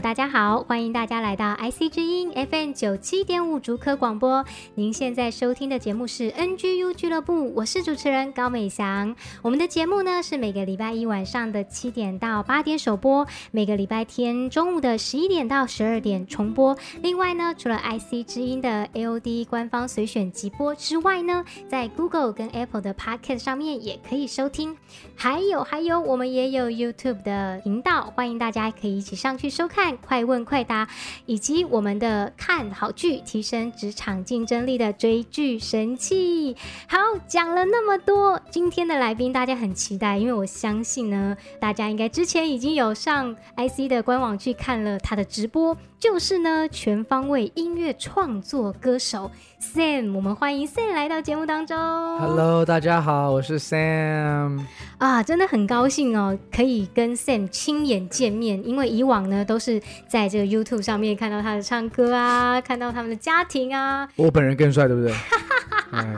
大家好，欢迎大家来到 IC 之音 FM 九七点五竹科广播。您现在收听的节目是 NGU 俱乐部，我是主持人高美祥。我们的节目呢是每个礼拜一晚上的七点到八点首播，每个礼拜天中午的十一点到十二点重播。另外呢，除了 IC 之音的 AOD 官方随选集播之外呢，在 Google 跟 Apple 的 Podcast 上面也可以收听。还有还有，我们也有 YouTube 的频道，欢迎大家可以一起上。去收看快问快答，以及我们的看好剧，提升职场竞争力的追剧神器。好，讲了那么多，今天的来宾大家很期待，因为我相信呢，大家应该之前已经有上 IC 的官网去看了他的直播。就是呢，全方位音乐创作歌手 Sam，我们欢迎 Sam 来到节目当中。Hello，大家好，我是 Sam。啊，真的很高兴哦，可以跟 Sam 亲眼见面，因为以往呢都是在这个 YouTube 上面看到他的唱歌啊，看到他们的家庭啊。我本人更帅，对不对？哎，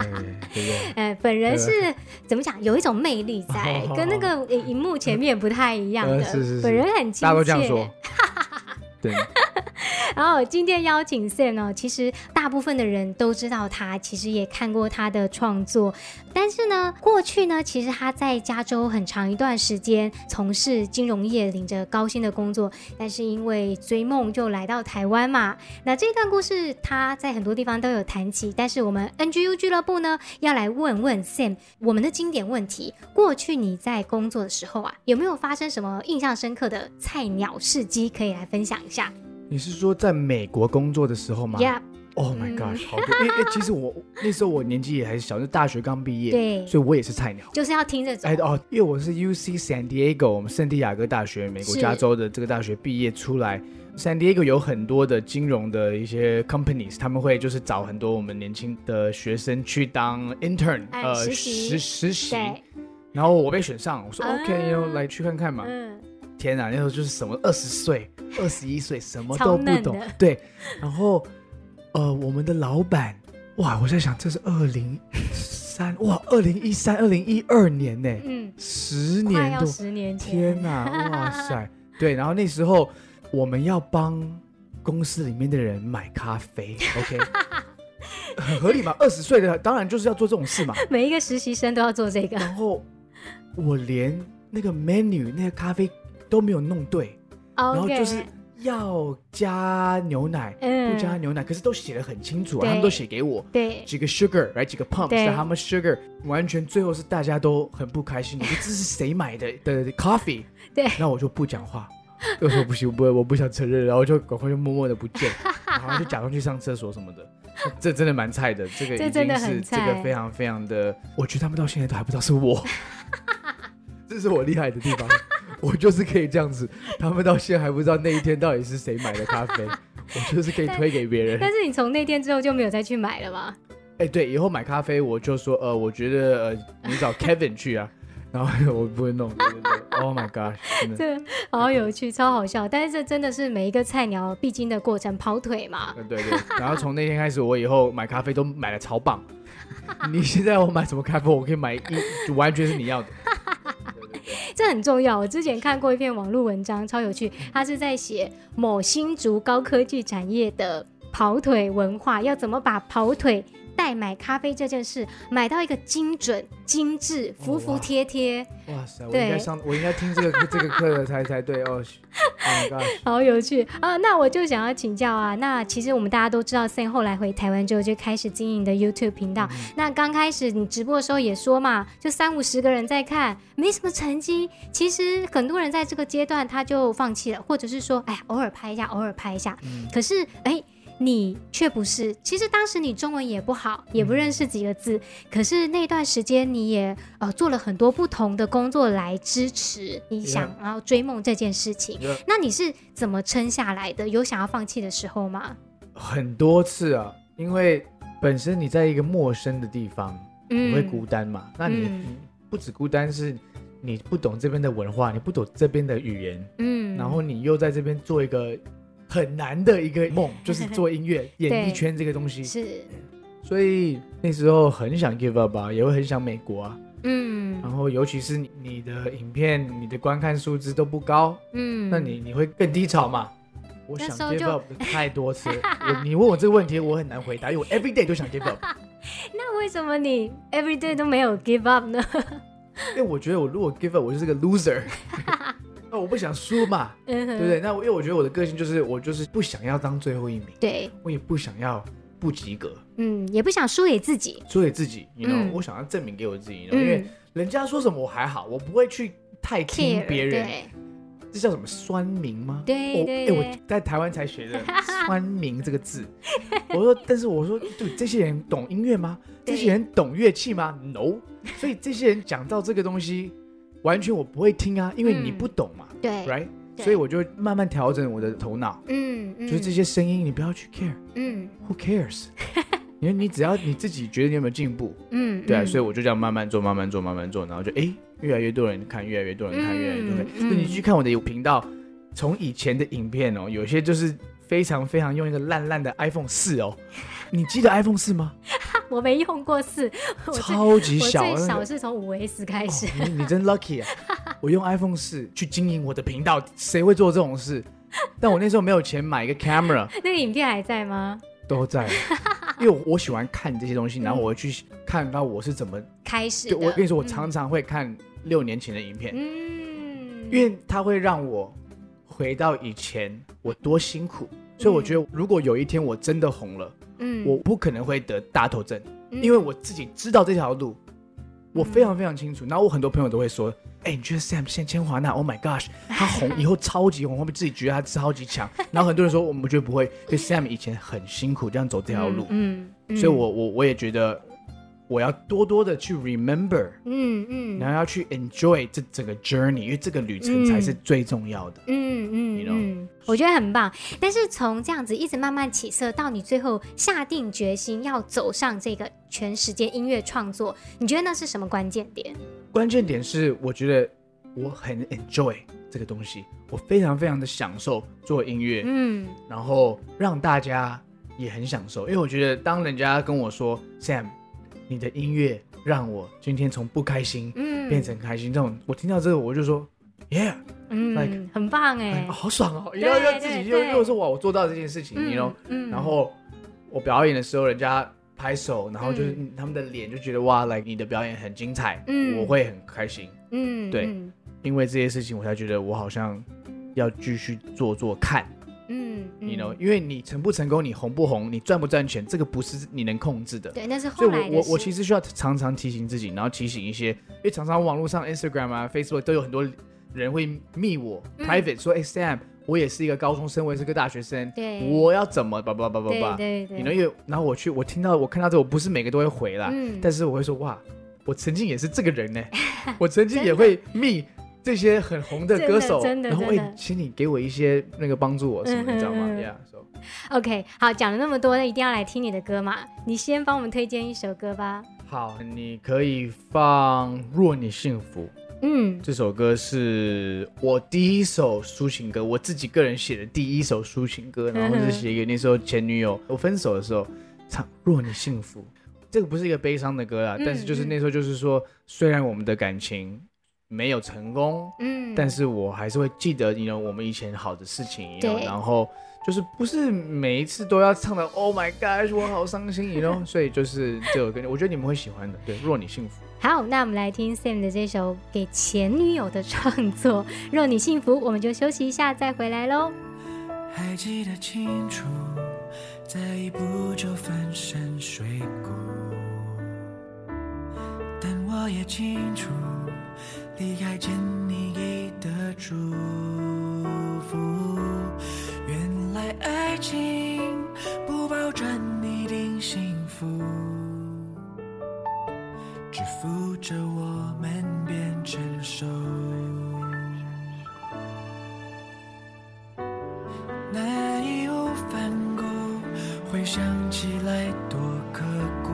对不对？哎，本人是怎么讲？有一种魅力在，哦、跟那个荧幕前面不太一样的。呃、是是是，本人很亲切。大家都这样说。对。然后今天邀请 Sam 呢，其实大部分的人都知道他，其实也看过他的创作。但是呢，过去呢，其实他在加州很长一段时间从事金融业，领着高薪的工作。但是因为追梦，就来到台湾嘛。那这段故事他在很多地方都有谈起。但是我们 NGU 俱乐部呢，要来问问 Sam 我们的经典问题：过去你在工作的时候啊，有没有发生什么印象深刻的菜鸟事迹可以来分享一下？你是说在美国工作的时候吗？Yeah，Oh my gosh，好多。因为其实我那时候我年纪也还小，就大学刚毕业，对，所以我也是菜鸟。就是要听这种。哎哦，因为我是 UC San Diego，我们圣地亚哥大学，美国加州的这个大学毕业出来。San Diego 有很多的金融的一些 companies，他们会就是找很多我们年轻的学生去当 intern，呃，实习实习。然后我被选上，我说 OK，要来去看看嘛。嗯。天啊，那时候就是什么二十岁。二十一岁，什么都不懂，对。然后，呃，我们的老板，哇，我在想，这是二零三，哇，二零一三、二零一二年呢，嗯，十年多，十年前，天哪，哇塞，对。然后那时候我们要帮公司里面的人买咖啡，OK，很合理嘛？二十岁的当然就是要做这种事嘛，每一个实习生都要做这个。然后我连那个 menu 那个咖啡都没有弄对。然后就是要加牛奶，嗯、不加牛奶，可是都写的很清楚啊，他们都写给我，对，几个 sugar，来几个 pumps，how much sugar，完全最后是大家都很不开心，你说这是谁买的的 coffee？对，那我就不讲话，又说不行，我不，我不想承认，然后就赶快就默默的不见，然后就假装去上厕所什么的，这真的蛮菜的，这个已经是这个非常非常的，我觉得他们到现在都还不知道是我，这是我厉害的地方。我就是可以这样子，他们到现在还不知道那一天到底是谁买的咖啡，我就是可以推给别人。但是你从那天之后就没有再去买了吗？哎、欸，对，以后买咖啡我就说，呃，我觉得呃，你找 Kevin 去啊，然后我不会弄。对对对 Oh my god，这好有趣，超好笑。但是这真的是每一个菜鸟必经的过程，跑腿嘛。对对对。然后从那天开始，我以后买咖啡都买的超棒。你现在我买什么咖啡，我可以买一，完全是你要的。这很重要。我之前看过一篇网络文章，超有趣。他是在写某新竹高科技产业的跑腿文化，要怎么把跑腿代买咖啡这件事买到一个精准、精致、服服帖帖。哇塞！我应该上，我应该听这个这个课的才才对哦。好有趣啊！那我就想要请教啊，那其实我们大家都知道，Sam 后来回台湾之后就开始经营的 YouTube 频道。嗯、那刚开始你直播的时候也说嘛，就三五十个人在看，没什么成绩。其实很多人在这个阶段他就放弃了，或者是说，哎，偶尔拍一下，偶尔拍一下。嗯、可是，哎。你却不是，其实当时你中文也不好，也不认识几个字，嗯、可是那段时间你也呃做了很多不同的工作来支持你想要追梦这件事情。Yeah. 那你是怎么撑下来的？有想要放弃的时候吗？很多次啊，因为本身你在一个陌生的地方，嗯、你会孤单嘛。那你、嗯、你不止孤单，是你不懂这边的文化，你不懂这边的语言，嗯，然后你又在这边做一个。很难的一个梦，就是 做音乐、演艺圈这个东西。是，所以那时候很想 give up 啊，也会很想美国啊。嗯，然后尤其是你，的影片、你的观看数字都不高，嗯，那你你会更低潮嘛？我想 give up 太多次，我 你问我这个问题，我很难回答，因为我 every day 都想 give up。那为什么你 every day 都没有 give up 呢？因为我觉得我如果 give up，我就是个 loser。那我不想输嘛，嗯、对不对？那因为我觉得我的个性就是我就是不想要当最后一名，对，我也不想要不及格，嗯，也不想输给自己，输给自己，你知道，我想要证明给我自己，嗯、因为人家说什么我还好，我不会去太听别人，这叫什么酸民吗？对对对，我在台湾才学的 酸民这个字，我说，但是我说，对，这些人懂音乐吗？这些人懂乐器吗？No，所以这些人讲到这个东西。完全我不会听啊，因为你不懂嘛，对，right，所以我就慢慢调整我的头脑，嗯，就是这些声音你不要去 care，嗯，Who cares？因为你只要你自己觉得你有没有进步，嗯，对啊，所以我就这样慢慢做，慢慢做，慢慢做，然后就哎，越来越多人看，越来越多人看，越来越多人。那你去看我的频道，从以前的影片哦，有些就是非常非常用一个烂烂的 iPhone 四哦，你记得 iPhone 四吗？我没用过四，超级小，我最小是从五 S 开始。你你真 lucky 啊！我用 iPhone 四去经营我的频道，谁会做这种事？但我那时候没有钱买一个 camera。那个影片还在吗？都在，因为我喜欢看这些东西，然后我会去看到我是怎么开始。我跟你说，我常常会看六年前的影片，嗯，因为它会让我回到以前我多辛苦，所以我觉得如果有一天我真的红了。嗯，我不可能会得大头症，嗯、因为我自己知道这条路，我非常非常清楚。嗯、然后我很多朋友都会说：“哎、欸，你觉得 Sam 现千华纳，Oh my gosh，他红以后超级红，会不会自己觉得他超级强？”然后很多人说：“我们觉得不会，因为 Sam 以前很辛苦这样走这条路。嗯”嗯，嗯，所以我我我也觉得。我要多多的去 remember，嗯嗯，嗯然后要去 enjoy 这整个 journey，因为这个旅程才是最重要的，嗯嗯，你 know? 嗯，我觉得很棒。但是从这样子一直慢慢起色，到你最后下定决心要走上这个全时间音乐创作，你觉得那是什么关键点？关键点是我觉得我很 enjoy 这个东西，我非常非常的享受做音乐，嗯，然后让大家也很享受，因为我觉得当人家跟我说 Sam。你的音乐让我今天从不开心，嗯，变成开心。这种我听到这个，我就说，Yeah，嗯，like, 很棒哎，好爽哦！然后就自己又又说哇，我做到这件事情，你 know，然后我表演的时候，人家拍手，然后就是他们的脸就觉得哇，like 你的表演很精彩，嗯，我会很开心，嗯，对，因为这些事情，我才觉得我好像要继续做做看。嗯，你 know，因为你成不成功，你红不红，你赚不赚钱，这个不是你能控制的。对，那是后来我我我其实需要常常提醒自己，然后提醒一些，因为常常网络上 Instagram 啊、Facebook 都有很多人会密我、嗯、private 说，哎，Sam，我也是一个高中生，我也是个大学生，对，我要怎么叭叭叭叭叭，对对，你 know，因为然后我去，我听到我看到这，我不是每个都会回啦，嗯，但是我会说，哇，我曾经也是这个人呢，我曾经也会密。这些很红的歌手，然后会请你给我一些那个帮助我什么，你知道吗？Yeah，so OK，好，讲了那么多，那一定要来听你的歌嘛。你先帮我们推荐一首歌吧。好，你可以放《若你幸福》。嗯，这首歌是我第一首抒情歌，我自己个人写的第一首抒情歌，然后是写给那时候前女友，我分手的时候唱《若你幸福》。这个不是一个悲伤的歌啊，但是就是那时候就是说，虽然我们的感情。没有成功，嗯，但是我还是会记得你 know, 我们以前好的事情，对，然后就是不是每一次都要唱的 Oh my God，我好伤心，你 know，所以就是这首歌，我觉得你们会喜欢的，对，若你幸福。好，那我们来听 Sam 的这首给前女友的创作《若你幸福》，我们就休息一下再回来喽。还记得清楚，在不久粉身碎骨，但我也清楚，离开前你给的祝福。原来爱情不保证一定幸福。只负责我们变成熟，那义无反顾，回想起来多刻骨。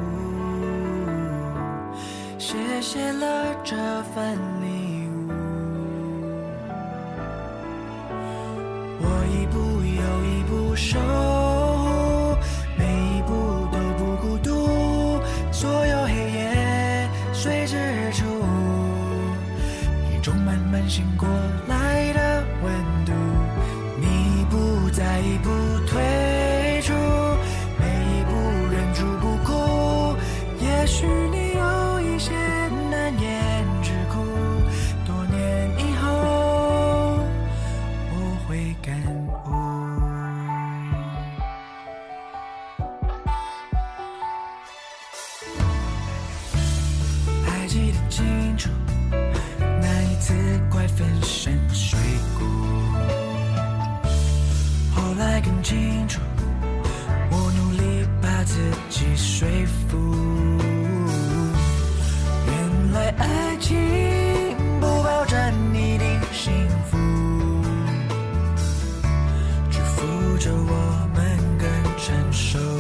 谢谢了这份手。着我们更成熟。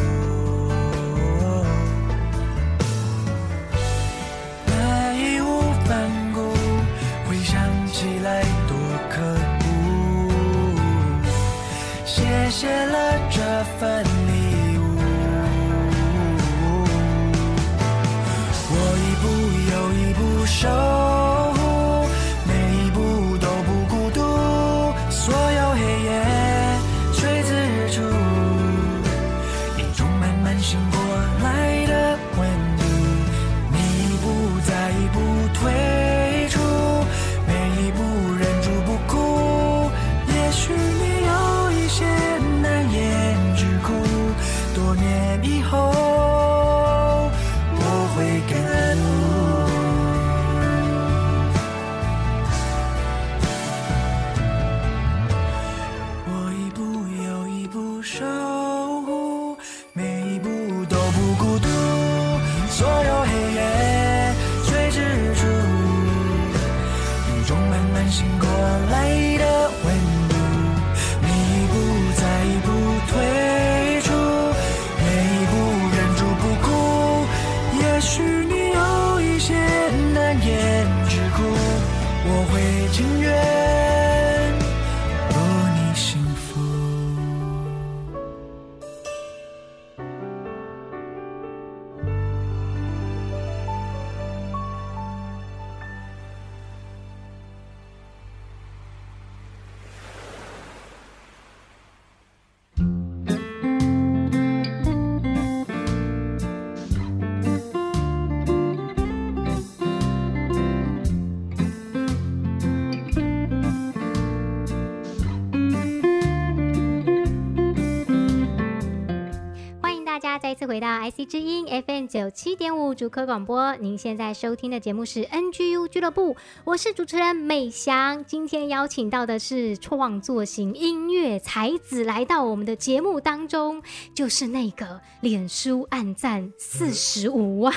到 IC 之音 FM 九七点五主科广播，您现在收听的节目是 NGU 俱乐部，我是主持人美翔。今天邀请到的是创作型音乐才子来到我们的节目当中，就是那个脸书暗赞四十五万，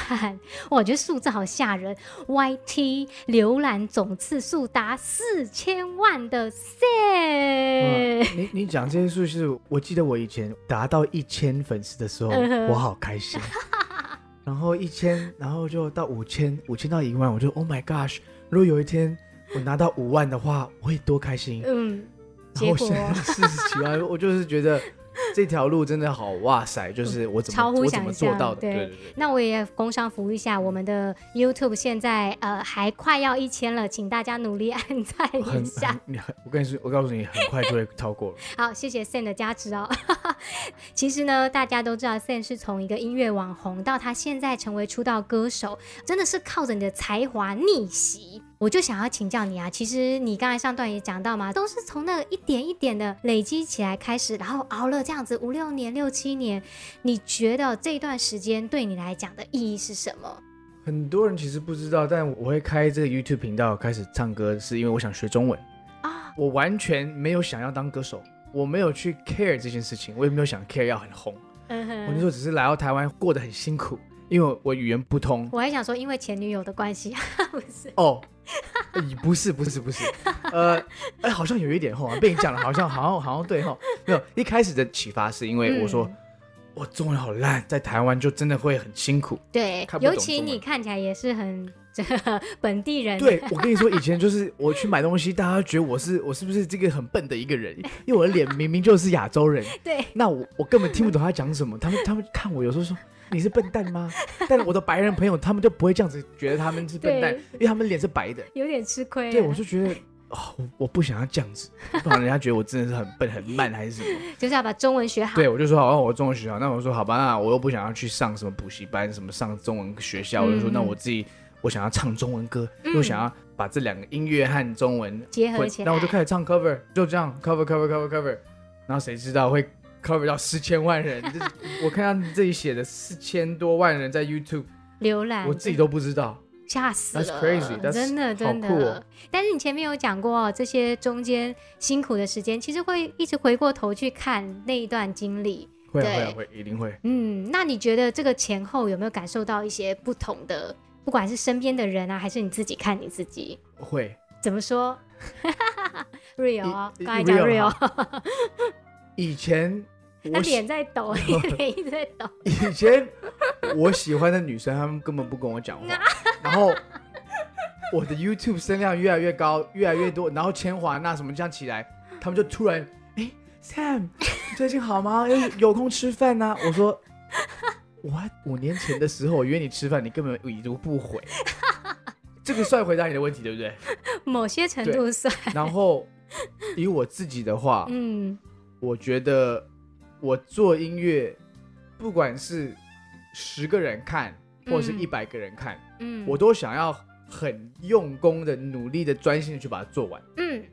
我觉得数字好吓人，YT 浏览总次数达四千万的 Sam。你你讲这些数字，我记得我以前达到一千粉丝的时候，我。好开心，然后一千，然后就到五千，五千到一万，我就 Oh my gosh！如果有一天我拿到五万的话，我会多开心。嗯，然后现在四十几万，我就是觉得这条路真的好哇塞，就是我怎么超乎我怎么做到的？对对对对。那我也工商服务一下，我们的 YouTube 现在呃还快要一千了，请大家努力按赞一下。你很，我跟你说，我告诉你，很快就会超过了。好，谢谢 Sam 的加持哦。其实呢，大家都知道 Sam 是从一个音乐网红到他现在成为出道歌手，真的是靠着你的才华逆袭。我就想要请教你啊，其实你刚才上段也讲到嘛，都是从那一点一点的累积起来开始，然后熬了这样子五六年、六七年，你觉得这段时间对你来讲的意义是什么？很多人其实不知道，但我会开这个 YouTube 频道开始唱歌，是因为我想学中文啊。我完全没有想要当歌手，我没有去 care 这件事情，我也没有想 care 要很红。嗯哼，我那时候只是来到台湾过得很辛苦。因为我语言不通，我还想说，因为前女友的关系，不是。哦，不是不是不是，呃，哎，好像有一点哈，被你讲了，好像好像好像对哈，没有，一开始的启发是因为我说、嗯、我中文好烂，在台湾就真的会很辛苦，对，尤其你看起来也是很这 本地人，对，我跟你说，以前就是 我去买东西，大家觉得我是我是不是这个很笨的一个人，因为我的脸明明就是亚洲人，对，那我我根本听不懂他讲什么，他们他们看我有时候说。你是笨蛋吗？但我的白人朋友他们就不会这样子觉得他们是笨蛋，因为他们脸是白的，有点吃亏。对，我就觉得哦，我不想要这样子，不然人家觉得我真的是很笨很慢还是什么？就是要把中文学好。对，我就说好，我中文学好。那我说好吧，那我又不想要去上什么补习班，什么上中文学校，嗯、我就说那我自己，我想要唱中文歌，又、嗯、想要把这两个音乐和中文结合起来，那我就开始唱 cover，就这样 cover cover cover cover，然后谁知道会。cover 到四千万人，我看到你这里写的四千多万人在 YouTube 浏览，我自己都不知道，吓死了，That's crazy，真的真的，哦。但是你前面有讲过，这些中间辛苦的时间，其实会一直回过头去看那一段经历，会会会，一定会。嗯，那你觉得这个前后有没有感受到一些不同的？不管是身边的人啊，还是你自己看你自己，会怎么说？Real，刚才讲 Real，以前。他脸在抖，脸一直在抖。以前我喜欢的女生，她们根本不跟我讲话。然后我的 YouTube 声量越来越高，越来越多，然后千华那什么这样起来，他们就突然，哎，Sam，最近好吗？有有空吃饭呢、啊？我说，我五年前的时候我约你吃饭，你根本已读不回。这个算回答你的问题，对不对？某些程度算。然后以我自己的话，嗯，我觉得。我做音乐，不管是十个人看，或者是一百个人看，嗯，我都想要很用功的、努力的、专心的去把它做完。嗯，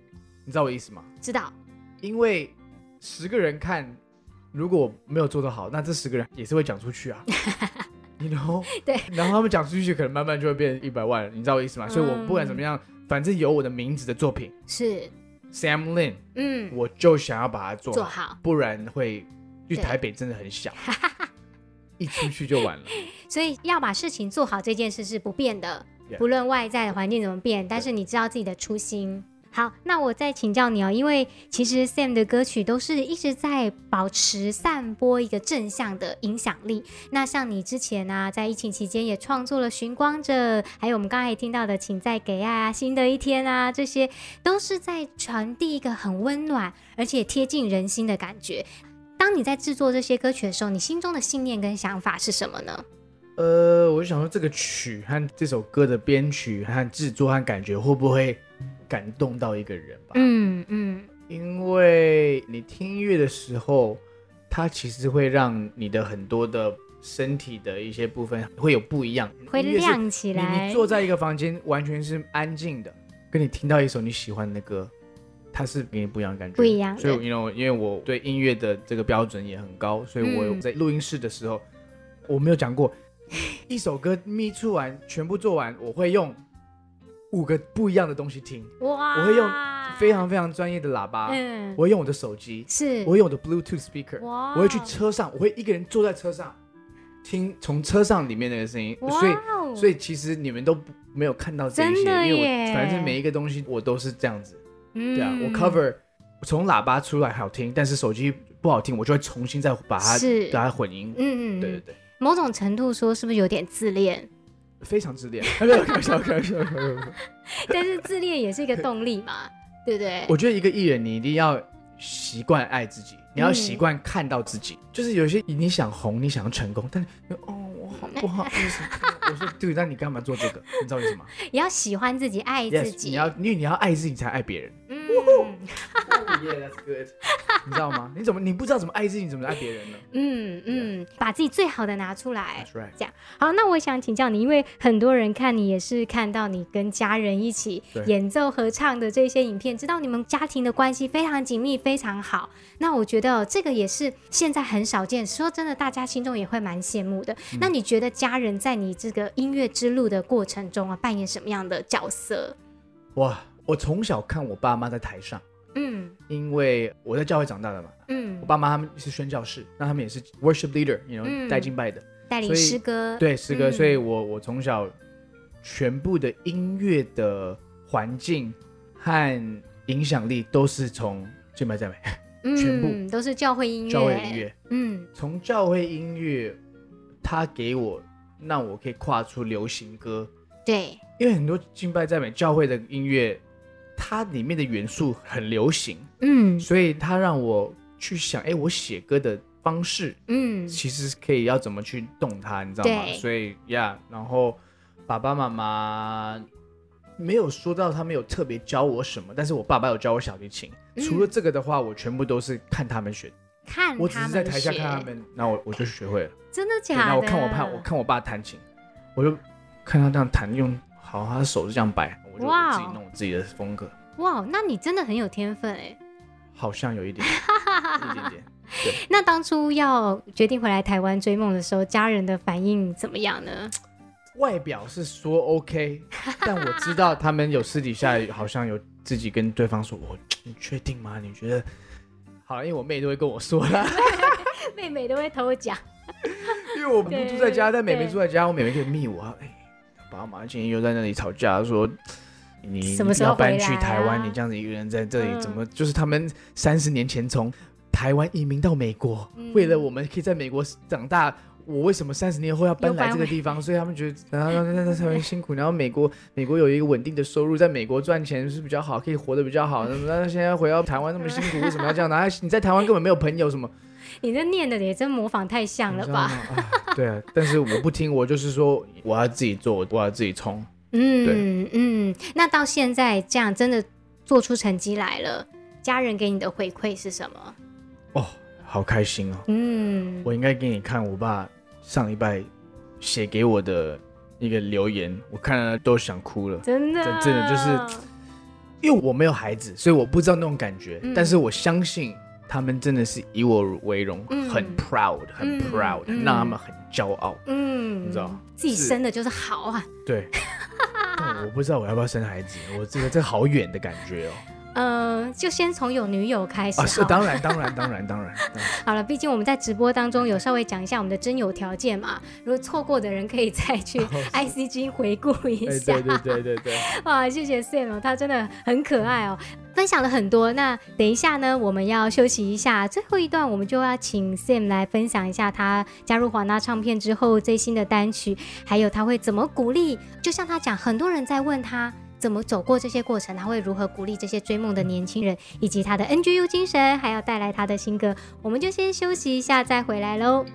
你知道我意思吗？知道。因为十个人看，如果没有做得好，那这十个人也是会讲出去啊。你 you know？对。然后他们讲出去，可能慢慢就会变一百万。你知道我意思吗？嗯，所以我不管怎么样，反正有我的名字的作品是 Sam Lin，嗯，我就想要把它做好，做好，不然会。去台北真的很小，一出去就完了。所以要把事情做好，这件事是不变的.不论外在的环境怎么变，但是你知道自己的初心。好，那我再请教你哦，因为其实 Sam 的歌曲都是一直在保持散播一个正向的影响力。那像你之前啊，在疫情期间也创作了《寻光者》，还有我们刚才也听到的《请再给爱》啊，《新的一天》啊，这些都是在传递一个很温暖而且贴近人心的感觉。当你在制作这些歌曲的时候，你心中的信念跟想法是什么呢？呃，我就想说，这个曲和这首歌的编曲和制作和感觉会不会感动到一个人吧？嗯嗯，因为你听音乐的时候，它其实会让你的很多的身体的一些部分会有不一样，会亮起来。你你坐在一个房间，完全是安静的，跟你听到一首你喜欢的歌。它是给你不一样的感觉，不一样。所以，因为因为我对音乐的这个标准也很高，所以我在录音室的时候，嗯、我没有讲过一首歌咪出完全部做完，我会用五个不一样的东西听。哇！我会用非常非常专业的喇叭，嗯，我会用我的手机，是，我会用我的 Bluetooth speaker，哇！我会去车上，我会一个人坐在车上听从车上里面那个声音，所以所以其实你们都没有看到这些，因为我反正每一个东西我都是这样子。嗯、对啊，我 cover 从喇叭出来好听，但是手机不好听，我就会重新再把它把它混音。嗯嗯，对对对。某种程度说，是不是有点自恋？非常自恋。开玩笑，开玩笑，但是自恋也是一个动力嘛，对不对？我觉得一个艺人，你一定要习惯爱自己，你要习惯看到自己。嗯、就是有些你想红，你想要成功，但是哦，我好不好意思？我说对，那你干嘛做这个？你知道为什么？你要喜欢自己，爱自己。Yes, 你要，因为你要爱自己，才爱别人。嗯。Oh, yeah, that's good. 你知道吗？你怎么你不知道怎么爱自己，你怎么爱别人呢？嗯嗯，把自己最好的拿出来。That's right. 这样好，那我想请教你，因为很多人看你也是看到你跟家人一起演奏合唱的这些影片，知道你们家庭的关系非常紧密，非常好。那我觉得这个也是现在很少见，说真的，大家心中也会蛮羡慕的。嗯、那你觉得家人在你这个音乐之路的过程中啊，扮演什么样的角色？哇，我从小看我爸妈在台上。嗯，因为我在教会长大的嘛，嗯，我爸妈他们是宣教士，那他们也是 worship leader，you know，带敬拜的，带领诗歌，对诗歌，所以我我从小全部的音乐的环境和影响力都是从敬拜赞美，全部。都是教会音乐，教会音乐，嗯，从教会音乐，他给我让我可以跨出流行歌，对，因为很多敬拜赞美教会的音乐。它里面的元素很流行，嗯，所以它让我去想，哎，我写歌的方式，嗯，其实可以要怎么去动它，你知道吗？所以呀，yeah, 然后爸爸妈妈没有说到他们有特别教我什么，但是我爸爸有教我小提琴。嗯、除了这个的话，我全部都是看他们学，看我只是在台下看他们，然后我我就学会了。真的假的？然后我看我爸，我看我爸弹琴，我就看他这样弹，用好，他的手是这样摆。我就自己弄我自己的风格。哇，wow, 那你真的很有天分哎！好像有一点，一点点。对。那当初要决定回来台湾追梦的时候，家人的反应怎么样呢？外表是说 OK，但我知道他们有私底下好像有自己跟对方说：“我，你确定吗？你觉得？”好，因为我妹都会跟我说了，妹妹都会偷讲。因为我不住在家，但妹妹住在家，我妹妹可以密我。哎，爸妈今天又在那里吵架，说。你什么时候搬去台湾？啊、你这样子一个人在这里，怎么、嗯、就是他们三十年前从台湾移民到美国，嗯、为了我们可以在美国长大，我为什么三十年后要搬来这个地方？所以他们觉得然后那那台湾辛苦，然后美国美国有一个稳定的收入，在美国赚钱是比较好，可以活得比较好。那那现在回到台湾那么辛苦，为什么要这样？然后你在台湾根本没有朋友什么？你这念的也真模仿太像了吧？对啊，但是我不听，我就是说我要自己做，我要自己冲。嗯对嗯，那到现在这样真的做出成绩来了，家人给你的回馈是什么？哦，好开心哦！嗯，我应该给你看我爸上礼拜写给我的一个留言，我看了都想哭了，真的，真的就是因为我没有孩子，所以我不知道那种感觉，嗯、但是我相信。他们真的是以我为荣，嗯、很 proud，很 proud，、嗯、让他们很骄傲。嗯，你知道，自己生的就是好啊。对，但我不知道我要不要生孩子，我这个这个好远的感觉哦。嗯、呃，就先从有女友开始。啊，是当然，当然，当然，当然。好了，毕竟我们在直播当中有稍微讲一下我们的真友条件嘛。如果错过的人可以再去 ICG 回顾一下。对对对对对。哇，谢谢 Sam，哦他真的很可爱哦，分享了很多。那等一下呢，我们要休息一下，最后一段我们就要请 Sam 来分享一下他加入华纳唱片之后最新的单曲，还有他会怎么鼓励。就像他讲，很多人在问他。怎么走过这些过程？他会如何鼓励这些追梦的年轻人，以及他的 NGU 精神，还要带来他的新歌？我们就先休息一下，再回来喽。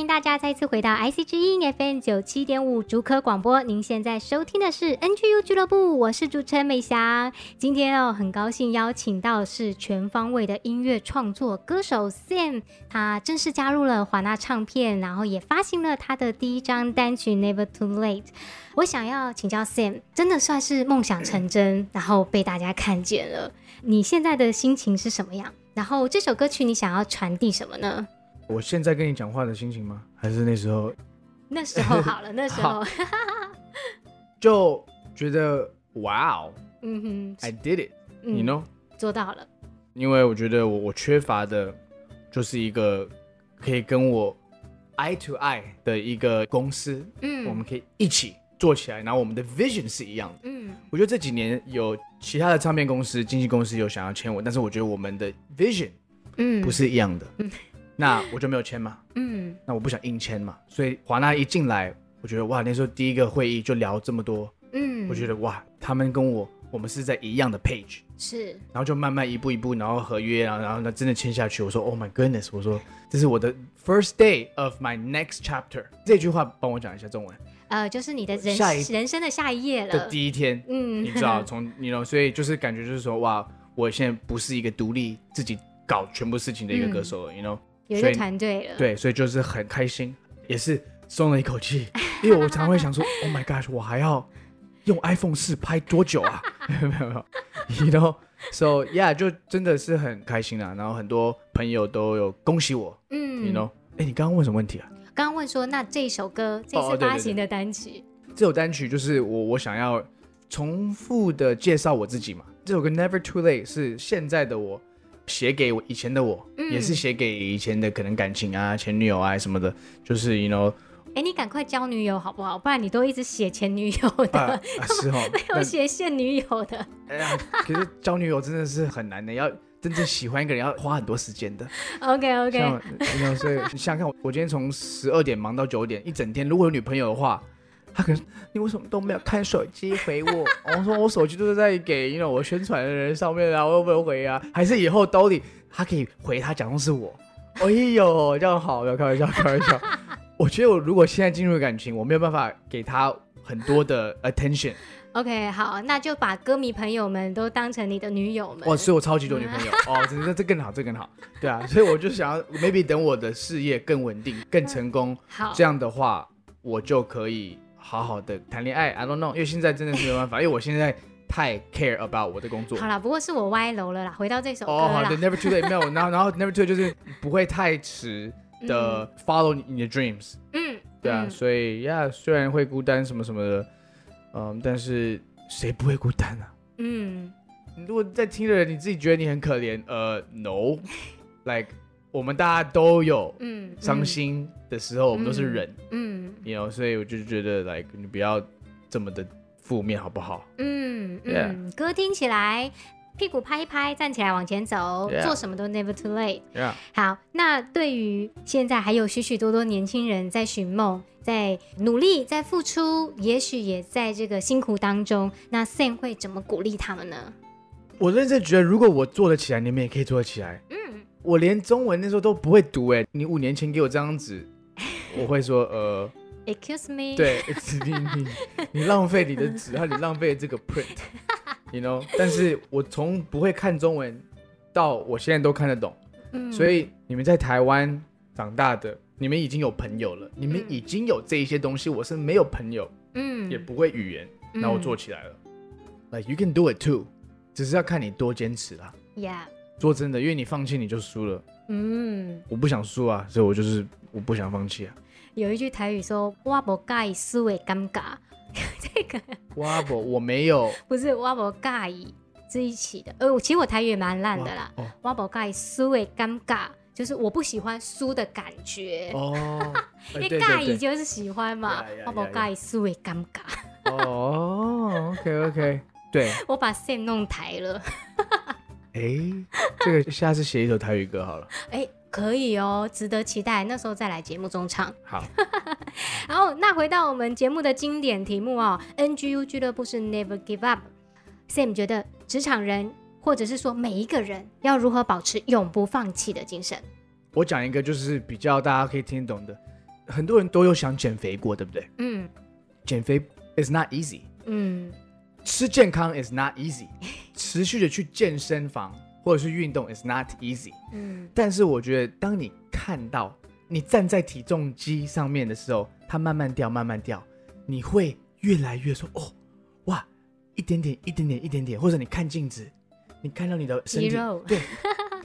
欢迎大家再次回到 IC 之音 FM 九七点五竹科广播。您现在收听的是 NGU 俱乐部，我是主持人美翔。今天哦，很高兴邀请到是全方位的音乐创作歌手 Sam，他正式加入了华纳唱片，然后也发行了他的第一张单曲 Never Too Late。我想要请教 Sam，真的算是梦想成真，然后被大家看见了。你现在的心情是什么样？然后这首歌曲你想要传递什么呢？我现在跟你讲话的心情吗？还是那时候？那时候 好了，那时候。就觉得哇哦，嗯哼，I did it，you know，做到了？因为我觉得我我缺乏的，就是一个可以跟我 eye to eye 的一个公司，嗯，我们可以一起做起来，然后我们的 vision 是一样的，嗯，我觉得这几年有其他的唱片公司、经纪公司有想要签我，但是我觉得我们的 vision，嗯，不是一样的，嗯，那我就没有签嘛，嗯，那我不想硬签嘛，所以华纳一进来，我觉得哇，那时候第一个会议就聊这么多，嗯，我觉得哇，他们跟我。我们是在一样的 page，是，然后就慢慢一步一步，然后合约，然后然后那真的签下去。我说，Oh my goodness！我说，这是我的 first day of my next chapter。这句话帮我讲一下中文。呃，就是你的人下一人生的下一页了。的第一天，嗯，你知道，从你 know，所以就是感觉就是说，哇，我现在不是一个独立自己搞全部事情的一个歌手了，you know，有一个团队了。对，所以就是很开心，也是松了一口气，因为我常会想说，Oh my gosh，我还要。用 iPhone 四拍多久啊？没有没有，You know，so yeah，就真的是很开心啊。然后很多朋友都有恭喜我，嗯，You know，哎，你刚刚问什么问题啊？刚刚问说，那这首歌这次发行的单曲，哦、对对对，这首单曲就是我我想要重复的介绍我自己嘛。这首歌 Never Too Late 是现在的我写给我以前的我，嗯、也是写给以前的可能感情啊、前女友啊什么的，就是 You know。哎，你赶快交女友好不好？不然你都一直写前女友的，啊啊、是哦，没有写现女友的。哎呀，可是交女友真的是很难的，要真正喜欢一个人要花很多时间的。OK OK，像所以你想想看，我今天从十二点忙到九点，一整天。如果有女朋友的话，她可能你为什么都没有看手机回我？我说我手机都是在给因为我宣传的人上面啊，我又没有回啊？还是以后兜里他可以回他，假装是我？哎呦，这样好，不要开玩笑，开玩笑。我觉得我如果现在进入感情，我没有办法给他很多的 attention。OK，好，那就把歌迷朋友们都当成你的女友们。哇，所以我超级多女朋友 哦，这这这更好，这更好。对啊，所以我就想要 maybe 等我的事业更稳定、更成功，好，这样的话我就可以好好的谈恋爱。I don't know，因为现在真的是没有办法，因为我现在太 care about 我的工作。好了，不过是我歪楼了啦。回到这首歌哦，好的，Never too late，没有，然后然后 Never too 就是不会太迟。的 follow 你的 dreams，嗯，对啊，所以呀，虽然会孤单什么什么的，嗯，但是谁不会孤单啊？嗯，如果在听的人你自己觉得你很可怜，呃，no，like 我们大家都有，嗯，伤心的时候，我们都是人，嗯，you know，所以我就觉得 like 你不要这么的负面，好不好？嗯嗯，歌听起来。屁股拍一拍，站起来往前走，Yeah. 做什么都 never too late。Yeah. 好，那对于现在还有许许多多年轻人在寻梦、在努力、在付出，也许也在这个辛苦当中，那 Sam 会怎么鼓励他们呢？我认真觉得，如果我做得起来，你们也可以做得起来。嗯，我连中文那时候都不会读，哎，你五年前给我这张纸，我会说，呃，Excuse me，对，Excuse me，你浪费你的纸，还有你浪费这个 print。You know，但是我从不会看中文，到我现在都看得懂，嗯，所以你们在台湾长大的，你们已经有朋友了，你们已经有这一些东西，我是没有朋友，嗯，也不会语言，那我做起来了，嗯，Like you can do it too，只是要看你多坚持啦，Yeah，说真的，因为你放弃你就输了，嗯，我不想输啊，所以我就是我不想放弃啊。有一句台语说，我不介意输的尴尬。这个我不，我没有，不是我不介意这一起的，呃，其实我台语也蛮烂的啦。我不介意输的尴尬，就是我不喜欢输的感觉。哦，因为介意就是喜欢嘛。我不介意输的尴尬。哦，OK OK，对，我把 Sam 弄台了。哎，这个 下次写一首台语歌好了。哎。可以哦，值得期待。那时候再来节目中唱。好，然后那回到我们节目的经典题目哦，NGU 俱乐部是 Never Give Up。Sam 觉得职场人或者是说每一个人要如何保持永不放弃的精神？我讲一个就是比较大家可以听懂的，很多人都有想减肥过，对不对？嗯，减肥 is not easy。嗯，吃健康 is not easy。持续的去健身房。或者是运动，is not easy。嗯，但是我觉得，当你看到你站在体重机上面的时候，它慢慢掉，慢慢掉，你会越来越说，哦，哇，一点点，一点点，一点点。或者你看镜子，你看到你的身体，对，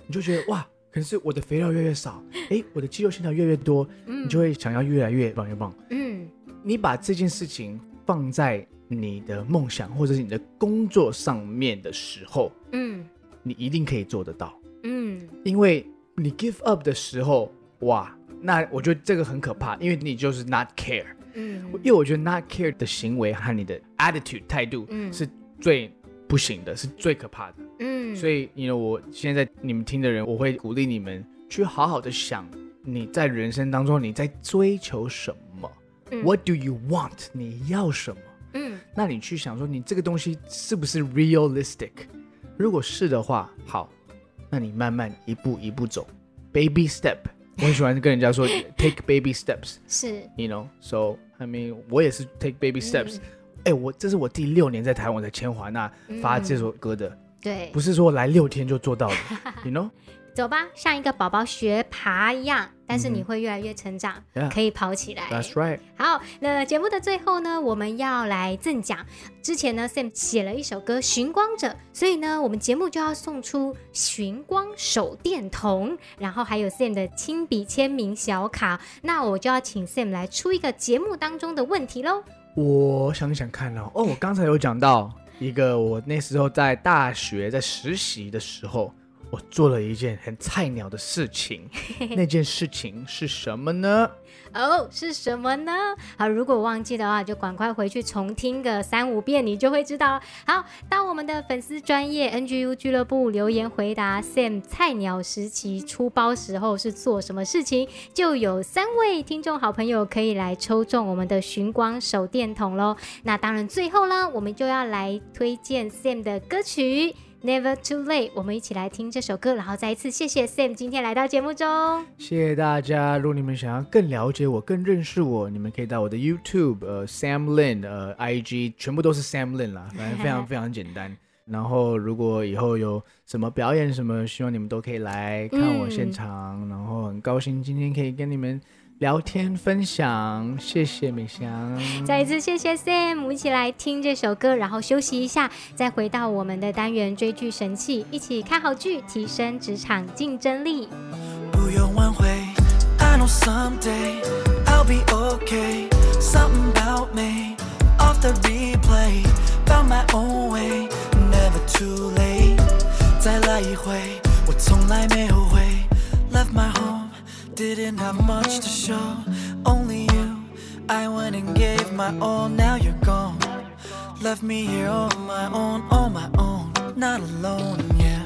你就觉得哇，可能是我的肥肉越来越少，哎，我的肌肉线条越来越多，嗯，你就会想要越来越棒，越棒。嗯，你把这件事情放在你的梦想或者是你的工作上面的时候，嗯。你一定可以做得到。嗯，因为你 give up 的时候，哇，那我觉得这个很可怕，因为你就是 not care。嗯，因为我觉得 not care 的行为和你的 attitude 态度，嗯，是最不行的，是最可怕的。嗯，所以，因为我现在你们听的人，我会鼓励你们去好好的想，你在人生当中你在追求什么？嗯，What do you want？你要什么？嗯，那你去想说，你这个东西是不是 realistic？如果是的话，好，那你慢慢一步一步走，baby step。我很喜欢跟人家说，take baby steps。是，you know，so I mean，我也是 take baby steps。哎、嗯欸，我这是我第六年在台湾，在千华那发这首歌的。嗯、对，不是说来六天就做到的，you know。走吧，像一个宝宝学爬一样，但是你会越来越成长，mm hmm. 可以跑起来。That's right。好，那节目的最后呢，我们要来赠奖。之前呢，Sam 写了一首歌《寻光者》，所以呢，我们节目就要送出寻光手电筒，然后还有 Sam 的亲笔签名小卡。那我就要请 Sam 来出一个节目当中的问题喽。我想想看哦，哦，我刚才有讲到一个，我那时候在大学在实习的时候。我做了一件很菜鸟的事情，那件事情是什么呢？哦，是什么呢？好，如果忘记的话，就赶快回去重听个三五遍，你就会知道。好，到我们的粉丝专业 NGU 俱乐部留言回答 Sam 菜鸟时期出包时候是做什么事情，就有三位听众好朋友可以来抽中我们的寻光手电筒喽。那当然，最后呢，我们就要来推荐 Sam 的歌曲。Never too late，我们一起来听这首歌，然后再一次谢谢 Sam 今天来到节目中。谢谢大家。如果你们想要更了解我、更认识我，你们可以到我的 YouTube，呃，Sam Lin，呃，IG，全部都是 Sam Lin 啦，反正非常非常简单。然后如果以后有什么表演什么，希望你们都可以来看我现场。然后很高兴今天可以跟你们。聊天分享，谢谢美香。再一次谢谢 Sam，我们一起来听这首歌，然后休息一下，再回到我们的单元追剧神器，一起看好剧，提升职场竞争力。不用挽回，I know someday I'll be okay. Something about me, off the replay, found my own way, never too late. 再来一回，我从来没后悔，Left my home. Didn't have much to show, only you. I went and gave my all, now you're gone. Left me here on my own, on my own, not alone, yeah.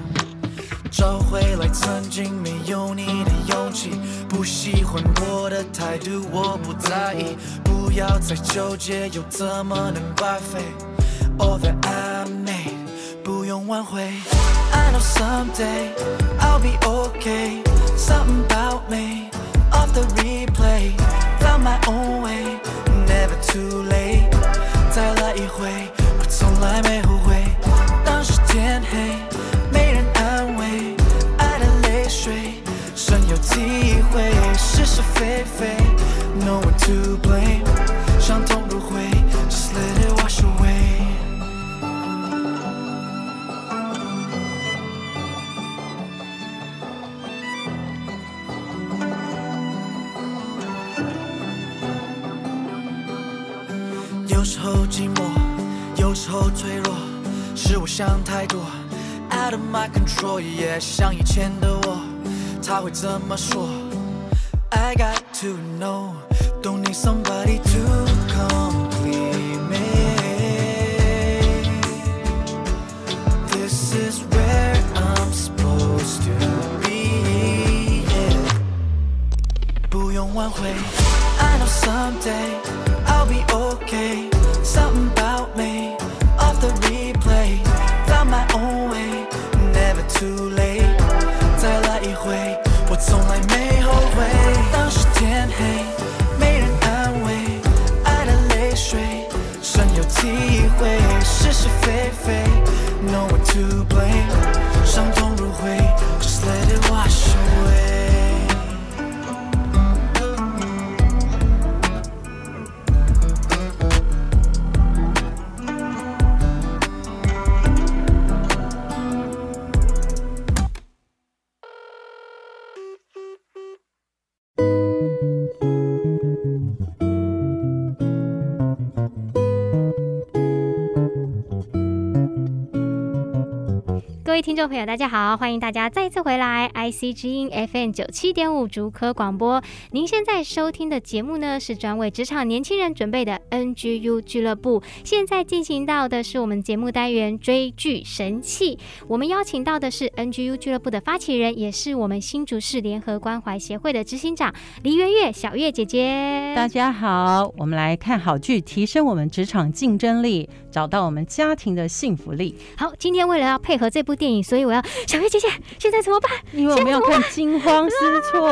找回来曾经没有你的勇气，不喜欢我的态度，我不在意。不要再纠结，又怎么能白费？All that I made，不用挽回。 I know someday I'll be okay. Something about me off the replay, found my own way, never too late. 再来一回，我从来没后悔。当时天黑，没人安慰，爱的泪水深有体会，是是非非，no one to blame。伤痛 我想太多，out of my control，也、yeah, 像以前的我，他会怎么说？I got to know，don't need somebody to come 众朋友，大家好，欢迎大家再次回来 IC 之音 FM 九七点五竹科广播。您现在收听的节目呢，是专为职场年轻人准备的 NGU 俱乐部。现在进行到的是我们节目单元追剧神器。我们邀请到的是 NGU 俱乐部的发起人，也是我们新竹市联合关怀协会的执行长黎媛月小月姐姐。大家好，我们来看好剧，提升我们职场竞争力，找到我们家庭的幸福力。好，今天为了要配合这部。电影，所以我要小月姐姐，现在怎么办？因为我们要看《惊慌失措》，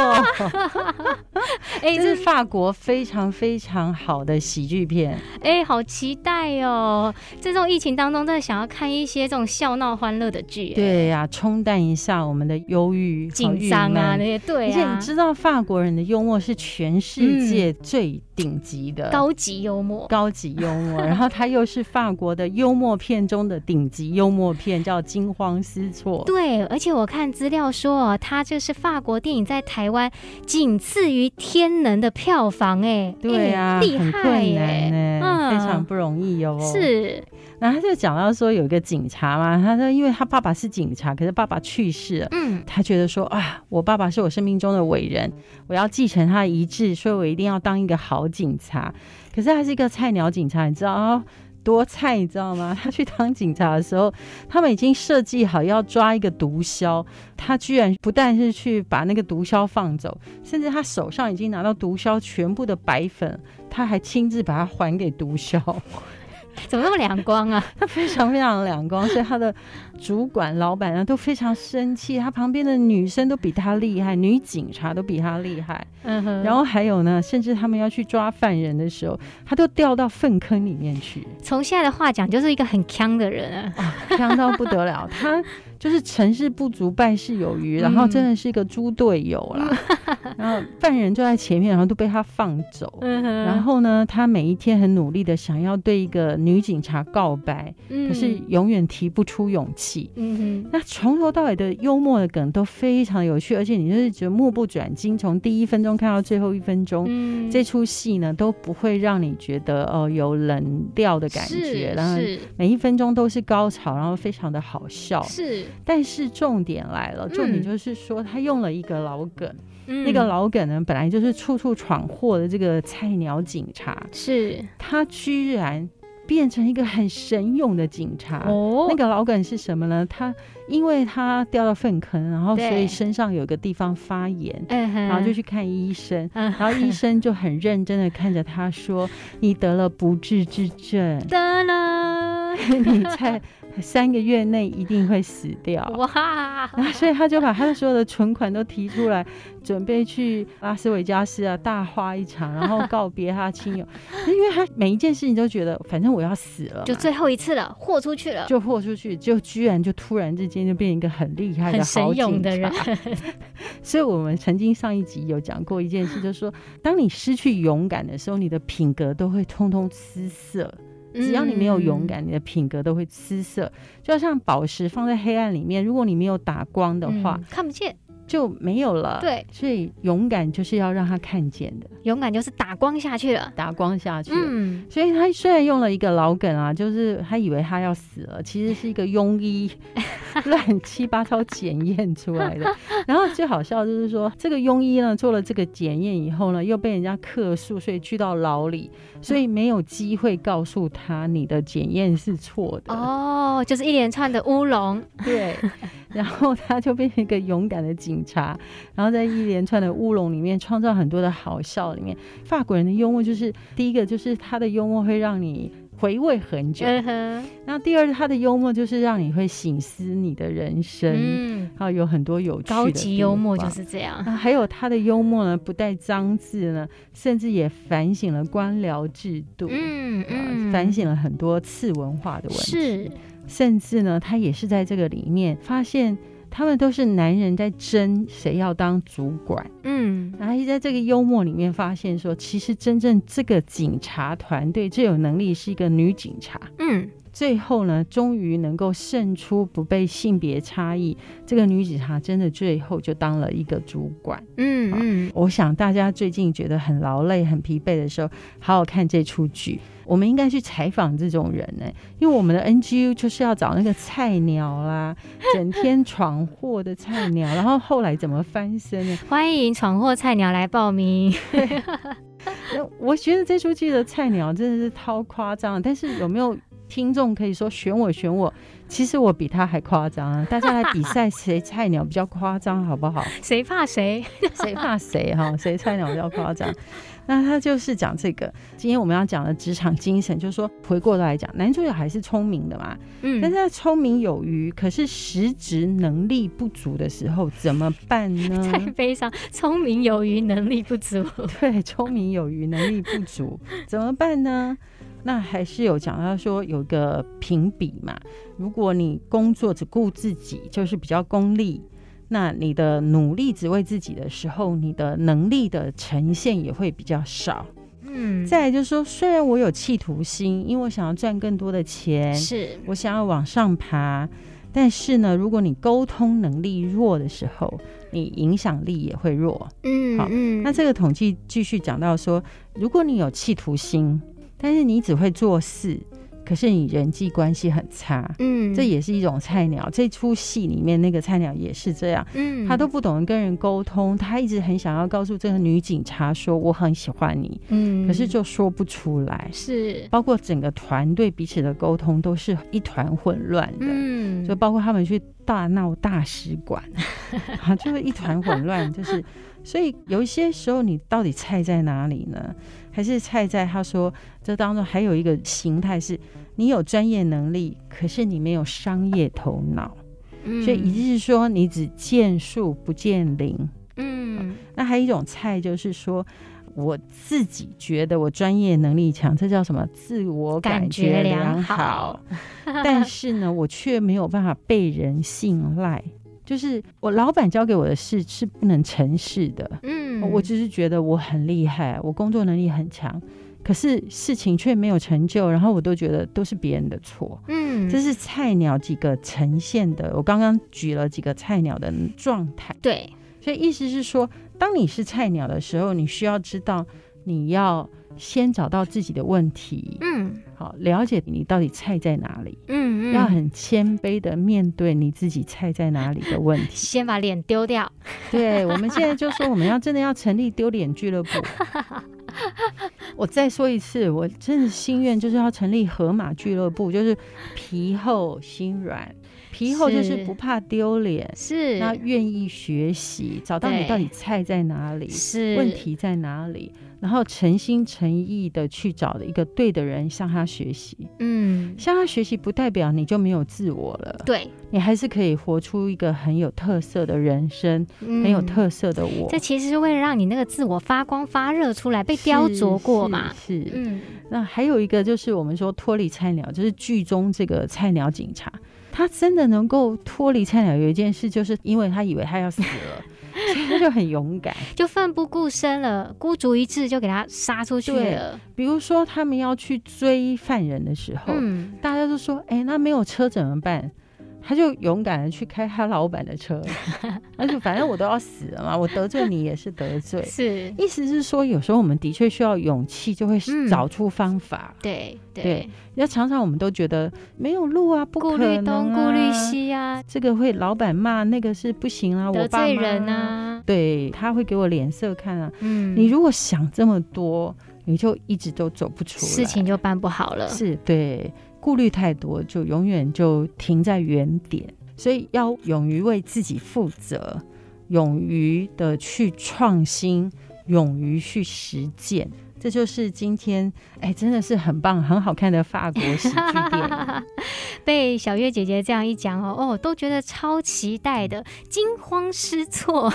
哎，这是法国非常非常好的喜剧片，哎，好期待哦！在这种疫情当中，真的想要看一些这种笑闹欢乐的剧，对呀、啊，冲淡一下我们的忧郁、紧张啊那些。对、啊，而且你知道，法国人的幽默是全世界最顶级的、嗯、高级幽默，高级幽默。然后他又是法国的幽默片中的顶级幽默片，叫《惊慌》。失措。对，而且我看资料说，它就是法国电影在台湾仅次于《天能》的票房，哎，对啊，厉害耶，嗯，非常不容易哟。是，然后他就讲到说，有一个警察嘛，他说，因为他爸爸是警察，可是爸爸去世了，嗯，他觉得说啊，我爸爸是我生命中的伟人，我要继承他的遗志，所以我一定要当一个好警察。可是他是一个菜鸟警察，你知道啊？多菜，你知道吗？他去当警察的时候，他们已经设计好要抓一个毒枭，他居然不但是去把那个毒枭放走，甚至他手上已经拿到毒枭全部的白粉，他还亲自把它还给毒枭。怎么那么两光啊？他非常非常两光，所以他的主管、老板呢都非常生气。他旁边的女生都比他厉害，女警察都比他厉害。嗯哼。然后还有呢，甚至他们要去抓犯人的时候，他都掉到粪坑里面去。从现在的话讲，就是一个很强的人啊，锵到不得了。他。就是成事不足败事有余，然后真的是一个猪队友啦。嗯、然后犯人就在前面，然后都被他放走。嗯、然后呢，他每一天很努力的想要对一个女警察告白，嗯、可是永远提不出勇气。嗯、那从头到尾的幽默的梗都非常有趣，而且你就是觉得目不转睛，从第一分钟看到最后一分钟，嗯、这出戏呢都不会让你觉得哦有冷掉的感觉。然后每一分钟都是高潮，然后非常的好笑。是。但是重点来了，重点就是说，他用了一个老梗，嗯、那个老梗呢，本来就是处处闯祸的这个菜鸟警察，是。他居然变成一个很神勇的警察。哦，那个老梗是什么呢？他因为他掉到粪坑，然后所以身上有个地方发炎，然后就去看医生，然后医生就很认真的看着他说：“你得了不治之症，得了，你在。”三个月内一定会死掉 哇！所以他就把他的所有的存款都提出来，准备去拉斯维加斯啊大花一场，然后告别他亲友。因为他每一件事情都觉得，反正我要死了，就最后一次了，豁出去了，就豁出去，就居然就突然之间就变一个很厉害的好警察。所以我们曾经上一集有讲过一件事，就是说，当你失去勇敢的时候，你的品格都会通通失色。只要你没有勇敢，你的品格都会失色，就像宝石放在黑暗里面，如果你没有打光的话，看不见。就没有了。对，所以勇敢就是要让他看见的。勇敢就是打光下去了，打光下去了。嗯，所以他虽然用了一个老梗啊，就是他以为他要死了，其实是一个庸医 乱七八糟检验出来的。然后最好笑就是说，这个庸医呢做了这个检验以后呢，又被人家客诉，所以去到牢里，所以没有机会告诉他你的检验是错的。哦，就是一连串的乌龙。对。然后他就变成一个勇敢的警察，然后在一连串的乌龙里面创造很多的好笑。里面法国人的幽默就是第一个，就是他的幽默会让你回味很久。然后、uh huh. 第二，他的幽默就是让你会醒思你的人生，嗯，然后有很多有趣的高级幽默就是这样。那还有他的幽默呢，不带脏字呢，甚至也反省了官僚制度，嗯嗯，反省了很多次文化的问题。是。甚至呢，他也是在这个里面发现，他们都是男人在争谁要当主管，嗯，然后就在这个幽默里面发现说，其实真正这个警察团队最有能力是一个女警察，嗯。最后呢，终于能够胜出不被性别差异。这个女警察真的最后就当了一个主管。嗯嗯，我想大家最近觉得很劳累、很疲惫的时候，好好看这出剧。我们应该去采访这种人呢，因为我们的 NGU 就是要找那个菜鸟啦，整天闯祸的菜鸟，然后后来怎么翻身呢？欢迎闯祸菜鸟来报名。我觉得这出剧的菜鸟真的是超夸张，但是有没有听众可以说选我选我？其实我比他还夸张啊！大家来比赛谁菜鸟比较夸张，好不好？谁怕谁？谁怕谁？哈，谁菜鸟比较夸张？那他就是讲这个。今天我们要讲的职场精神，就是说回过头来讲，男主角还是聪明的嘛，嗯，但是他聪明有余，可是实质能力不足的时候怎么办呢？太悲伤，聪明有余，能力不足。对，聪明有余，能力不足，怎么办呢？那还是有讲到说有个评比嘛，如果你工作只顾自己，就是比较功利。那你的努力只为自己的时候，你的能力的呈现也会比较少。嗯，再来就是说，虽然我有企图心，因为我想要赚更多的钱，是我想要往上爬，但是呢，如果你沟通能力弱的时候，你影响力也会弱。嗯，好，那这个统计继续讲到说，如果你有企图心，但是你只会做事。可是你人际关系很差，嗯，这也是一种菜鸟。这出戏里面那个菜鸟也是这样，嗯，他都不懂得跟人沟通，他一直很想要告诉这个女警察说我很喜欢你，嗯，可是就说不出来，是，包括整个团队彼此的沟通都是一团混乱的，嗯，就包括他们去大闹大使馆，啊，就是一团混乱，就是，所以有一些时候你到底菜在哪里呢？还是菜在他说，这当中还有一个形态是，你有专业能力，可是你没有商业头脑，嗯，所以也就是说你只见树不见林。嗯，那还有一种菜就是说，我自己觉得我专业能力强，这叫什么？自我感觉良好，良好但是呢，我却没有办法被人信赖。就是我老板交给我的事是不能成事的，嗯，我只是觉得我很厉害，我工作能力很强，可是事情却没有成就，然后我都觉得都是别人的错，嗯，这是菜鸟几个呈现的。我刚刚举了几个菜鸟的状态，对，所以意思是说，当你是菜鸟的时候，你需要知道你要。先找到自己的问题，嗯，好，了解你到底菜在哪里，嗯嗯，要很谦卑的面对你自己菜在哪里的问题，先把脸丢掉。对，我们现在就说我们要真的要成立丢脸俱乐部。我再说一次，我真的心愿就是要成立河马俱乐部，就是皮厚心软，皮厚就是不怕丢脸，是，那愿意学习，找到你到底菜在哪里，是问题在哪里。然后诚心诚意的去找了一个对的人向他学习，嗯，向他学习不代表你就没有自我了，对，你还是可以活出一个很有特色的人生，嗯、很有特色的我。这其实是为了让你那个自我发光发热出来，被雕琢过嘛。是，是，嗯。那还有一个就是我们说脱离菜鸟，就是剧中这个菜鸟警察，他真的能够脱离菜鸟，有一件事就是因为他以为他要死了。他就很勇敢，就奋不顾身了，孤注一掷就给他杀出去了。比如说他们要去追犯人的时候，嗯，大家都说：“哎、欸，那没有车怎么办？”他就勇敢的去开他老板的车，而且反正我都要死了嘛，我得罪你也是得罪。是，意思是说，有时候我们的确需要勇气，就会找出方法。嗯、对对，要常常我们都觉得没有路啊，不可能啊，顾虑东顾虑西啊，这个会老板骂，那个是不行啊，得罪人啊，对，他会给我脸色看啊。嗯，你如果想这么多，你就一直都走不出来，事情就办不好了。是对。顾虑太多，就永远就停在原点。所以要勇于为自己负责，勇于的去创新，勇于去实践。这就是今天，哎，真的是很棒、很好看的法国喜剧电影。被小月姐姐这样一讲哦，哦，都觉得超期待的，惊慌失措。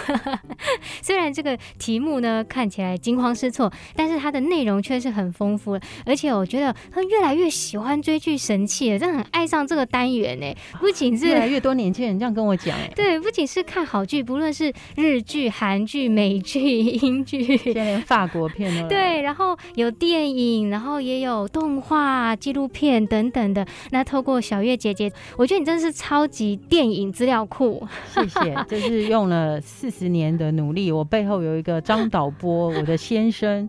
虽然这个题目呢看起来惊慌失措，但是它的内容却是很丰富的。而且我觉得他越来越喜欢追剧神器了，真的很爱上这个单元呢。不仅是越来越多年轻人这样跟我讲，哎，对，不仅是看好剧，不论是日剧、韩剧、美剧、英剧，现在连法国片都对，然然后有电影，然后也有动画、纪录片等等的。那透过小月姐姐，我觉得你真的是超级电影资料库。谢谢，这是用了四十年的努力。我背后有一个张导播，我的先生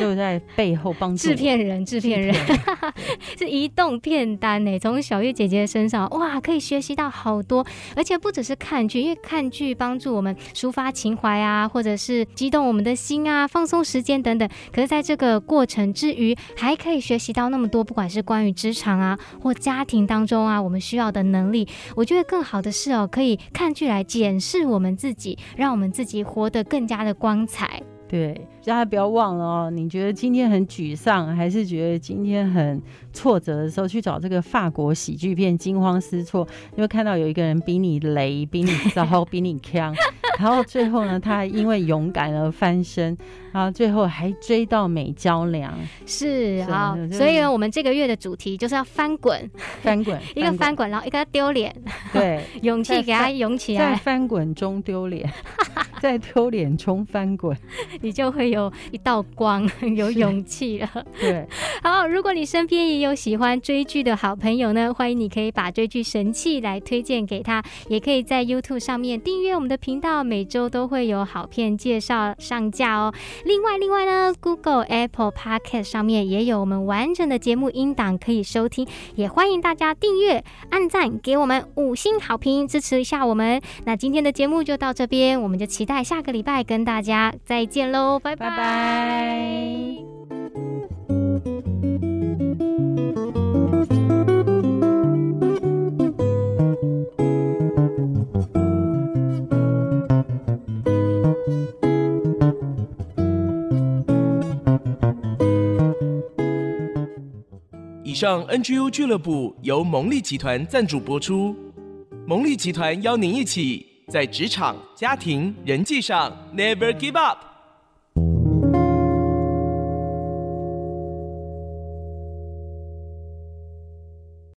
就在背后帮助。制片人，制片人，是移动片单呢。从小月姐姐身上，哇，可以学习到好多，而且不只是看剧，因为看剧帮助我们抒发情怀啊，或者是激动我们的心啊，放松时间等等。可是，在这个过程之余，还可以学习到那么多，不管是关于职场啊，或家庭当中啊，我们需要的能力。我觉得更好的是哦，可以看剧来检视我们自己，让我们自己活得更加的光彩。对，大家不要忘了哦。你觉得今天很沮丧，还是觉得今天很挫折的时候，去找这个法国喜剧片，惊慌失措，你会看到有一个人比你雷，比你糟，比你锵，然后最后呢，他因为勇敢而翻身，然后最后还追到美娇娘。是啊，所以呢，我们这个月的主题就是要翻滚，翻滚，一个翻滚，然后一个丢脸，对，勇气给他涌起来，在翻滚中丢脸。在丢脸中翻滚，你就会有一道光，有勇气了。对，好，如果你身边也有喜欢追剧的好朋友呢，欢迎你可以把追剧神器来推荐给他，也可以在 YouTube 上面订阅我们的频道，每周都会有好片介绍上架哦。另外，另外呢，Google、Apple Podcast 上面也有我们完整的节目音档可以收听，也欢迎大家订阅、按赞，给我们五星好评，支持一下我们。那今天的节目就到这边，我们就期待。在下个礼拜跟大家再见喽，拜拜拜。以上 NGU 俱乐部由蒙利集团赞助播出，蒙利集团邀您一起。在职场、家庭、人际上，Never give up。